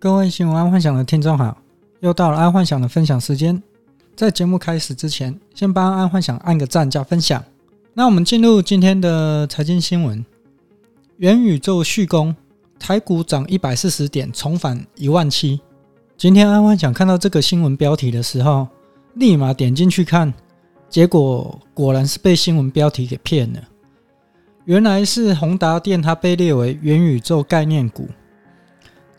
各位新闻爱幻想的听众好，又到了爱幻想的分享时间。在节目开始之前，先帮爱幻想按个赞加分享。那我们进入今天的财经新闻：元宇宙续攻，台股涨一百四十点，重返一万七。今天爱幻想看到这个新闻标题的时候，立马点进去看，结果果然是被新闻标题给骗了。原来是宏达电，它被列为元宇宙概念股。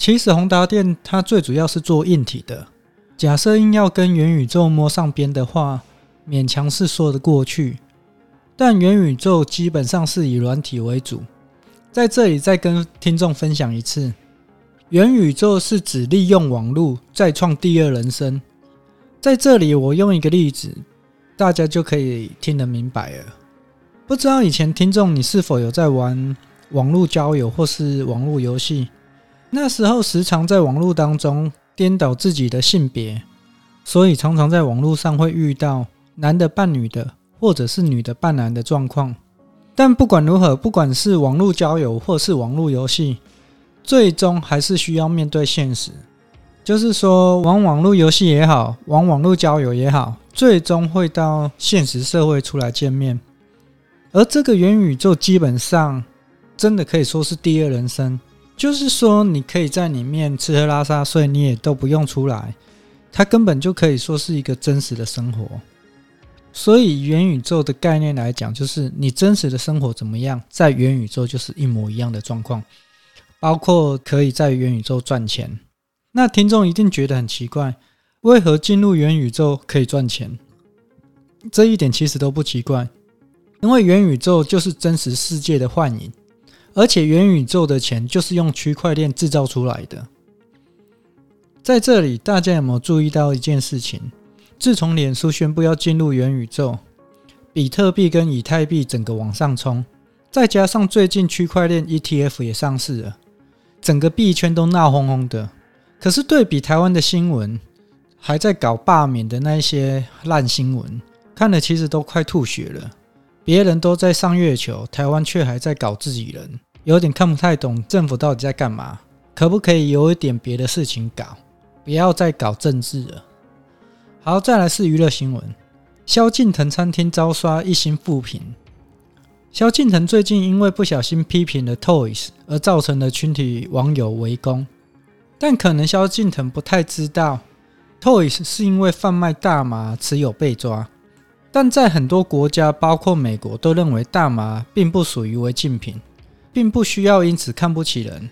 其实宏达电它最主要是做硬体的，假设硬要跟元宇宙摸上边的话，勉强是说得过去。但元宇宙基本上是以软体为主。在这里再跟听众分享一次，元宇宙是指利用网络再创第二人生。在这里我用一个例子，大家就可以听得明白了。不知道以前听众你是否有在玩网络交友或是网络游戏？那时候时常在网络当中颠倒自己的性别，所以常常在网络上会遇到男的扮女的，或者是女的扮男的状况。但不管如何，不管是网络交友或是网络游戏，最终还是需要面对现实。就是说，玩网络游戏也好，玩网络交友也好，最终会到现实社会出来见面。而这个元宇宙基本上真的可以说是第二人生。就是说，你可以在里面吃喝拉撒睡，你也都不用出来，它根本就可以说是一个真实的生活。所以，元宇宙的概念来讲，就是你真实的生活怎么样，在元宇宙就是一模一样的状况，包括可以在元宇宙赚钱。那听众一定觉得很奇怪，为何进入元宇宙可以赚钱？这一点其实都不奇怪，因为元宇宙就是真实世界的幻影。而且元宇宙的钱就是用区块链制造出来的。在这里，大家有没有注意到一件事情？自从脸书宣布要进入元宇宙，比特币跟以太币整个往上冲，再加上最近区块链 ETF 也上市了，整个币圈都闹哄哄的。可是对比台湾的新闻，还在搞罢免的那些烂新闻，看了其实都快吐血了。别人都在上月球，台湾却还在搞自己人，有点看不太懂政府到底在干嘛。可不可以有一点别的事情搞，不要再搞政治了？好，再来是娱乐新闻：萧敬腾餐厅遭刷一星负评。萧敬腾最近因为不小心批评了 Toys，而造成了群体网友围攻。但可能萧敬腾不太知道，Toys 是因为贩卖大麻持有被抓。但在很多国家，包括美国，都认为大麻并不属于违禁品，并不需要因此看不起人。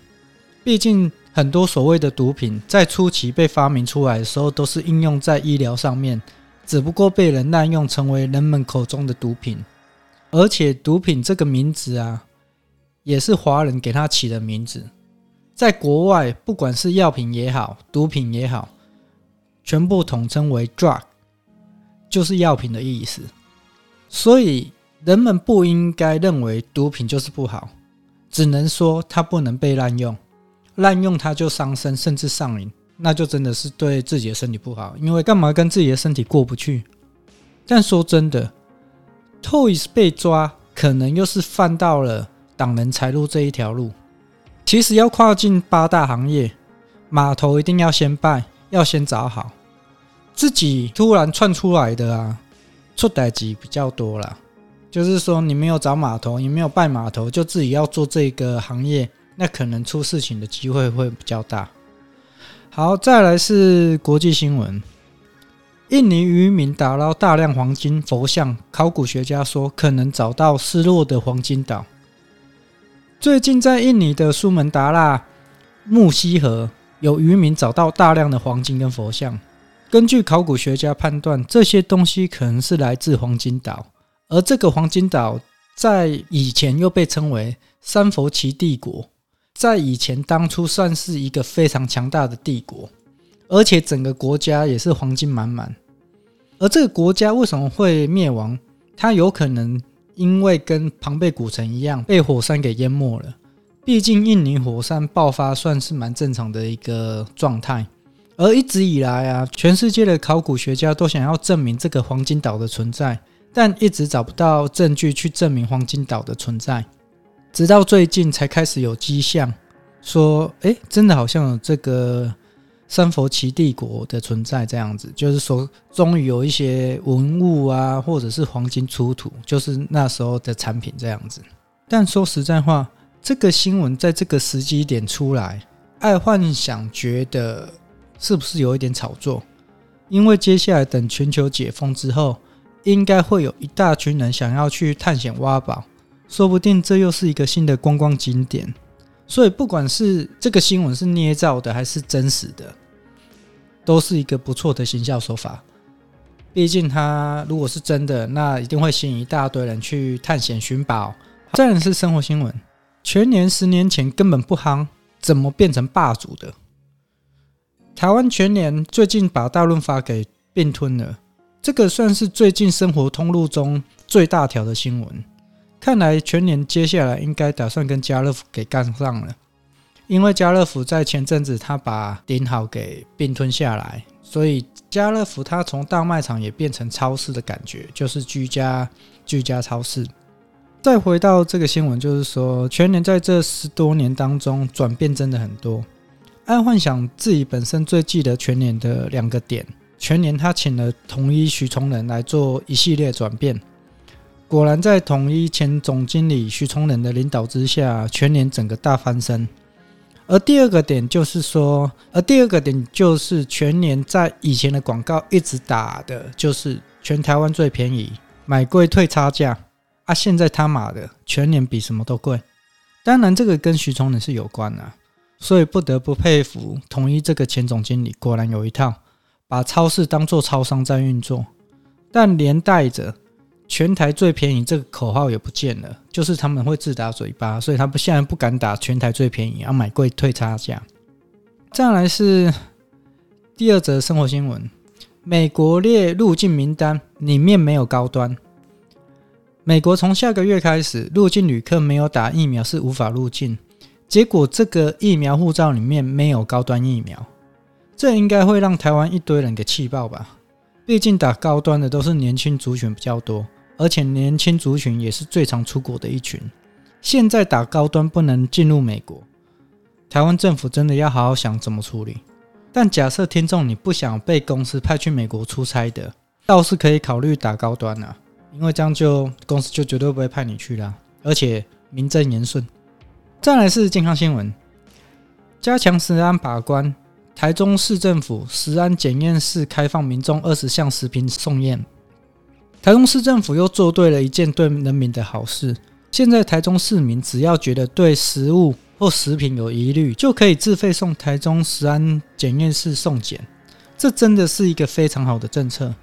毕竟，很多所谓的毒品在初期被发明出来的时候，都是应用在医疗上面，只不过被人滥用，成为人们口中的毒品。而且，毒品这个名字啊，也是华人给他起的名字。在国外，不管是药品也好，毒品也好，全部统称为 drug。就是药品的意思，所以人们不应该认为毒品就是不好，只能说它不能被滥用，滥用它就伤身，甚至上瘾，那就真的是对自己的身体不好。因为干嘛跟自己的身体过不去？但说真的，Toys 被抓，可能又是犯到了挡人财路这一条路。其实要跨进八大行业，码头一定要先拜，要先找好。自己突然窜出来的啊，出代志比较多啦。就是说，你没有找码头，你没有拜码头，就自己要做这个行业，那可能出事情的机会会比较大。好，再来是国际新闻：印尼渔民打捞大量黄金、佛像，考古学家说可能找到失落的黄金岛。最近在印尼的苏门答腊木溪河，有渔民找到大量的黄金跟佛像。根据考古学家判断，这些东西可能是来自黄金岛，而这个黄金岛在以前又被称为三佛齐帝国，在以前当初算是一个非常强大的帝国，而且整个国家也是黄金满满。而这个国家为什么会灭亡？它有可能因为跟庞贝古城一样被火山给淹没了。毕竟印尼火山爆发算是蛮正常的一个状态。而一直以来啊，全世界的考古学家都想要证明这个黄金岛的存在，但一直找不到证据去证明黄金岛的存在，直到最近才开始有迹象，说，哎，真的好像有这个三佛齐帝国的存在这样子，就是说，终于有一些文物啊，或者是黄金出土，就是那时候的产品这样子。但说实在话，这个新闻在这个时机点出来，爱幻想觉得是不是有一点炒作？因为接下来等全球解封之后，应该会有一大群人想要去探险挖宝。说不定这又是一个新的观光景点，所以不管是这个新闻是捏造的还是真实的，都是一个不错的行销手法。毕竟它如果是真的，那一定会吸引一大堆人去探险寻宝。再然是生活新闻，全年十年前根本不夯，怎么变成霸主的？台湾全年最近把大润发给并吞了，这个算是最近生活通路中最大条的新闻。看来全年接下来应该打算跟家乐福给干上了，因为家乐福在前阵子他把顶好给并吞下来，所以家乐福它从大卖场也变成超市的感觉，就是居家居家超市。再回到这个新闻，就是说全年在这十多年当中转变真的很多。爱幻想自己本身最记得全年的两个点，全年他请了统一徐崇仁来做一系列转变。果然，在统一前总经理徐崇仁的领导之下，全年整个大翻身。而第二个点就是说，而第二个点就是全年在以前的广告一直打的就是全台湾最便宜，买贵退差价啊！现在他妈的，全年比什么都贵。当然，这个跟徐崇仁是有关的，所以不得不佩服统一这个前总经理，果然有一套，把超市当做超商在运作，但连带着。全台最便宜这个口号也不见了，就是他们会自打嘴巴，所以他们现在不敢打全台最便宜，要买贵退差价。再来是第二则生活新闻：美国列入境名单里面没有高端。美国从下个月开始，入境旅客没有打疫苗是无法入境。结果这个疫苗护照里面没有高端疫苗，这应该会让台湾一堆人给气爆吧？毕竟打高端的都是年轻族群比较多。而且年轻族群也是最常出国的一群。现在打高端不能进入美国，台湾政府真的要好好想怎么处理。但假设听众你不想被公司派去美国出差的，倒是可以考虑打高端啊，因为这样就公司就绝对不会派你去啦，而且名正言顺。再来是健康新闻，加强食安把关，台中市政府食安检验室开放民众二十项食品送验。台中市政府又做对了一件对人民的好事。现在台中市民只要觉得对食物或食品有疑虑，就可以自费送台中食安检验室送检。这真的是一个非常好的政策。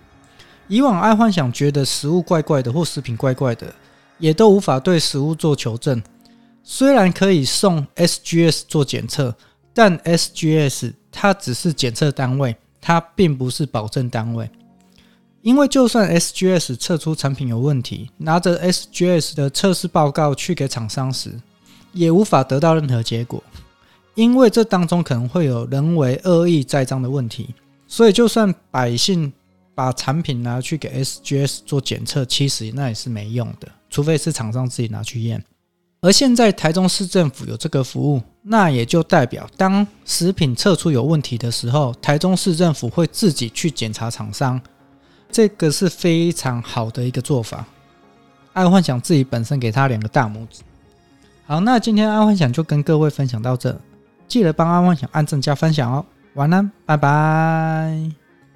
以往爱幻想觉得食物怪怪的或食品怪怪的，也都无法对食物做求证。虽然可以送 SGS 做检测，但 SGS 它只是检测单位，它并不是保证单位。因为就算 SGS 测出产品有问题，拿着 SGS 的测试报告去给厂商时，也无法得到任何结果，因为这当中可能会有人为恶意栽赃的问题。所以，就算百姓把产品拿去给 SGS 做检测，其实那也是没用的，除非是厂商自己拿去验。而现在台中市政府有这个服务，那也就代表当食品测出有问题的时候，台中市政府会自己去检查厂商。这个是非常好的一个做法，爱幻想自己本身给他两个大拇指。好，那今天爱幻想就跟各位分享到这，记得帮爱幻想按赞加分享哦。晚安，拜拜。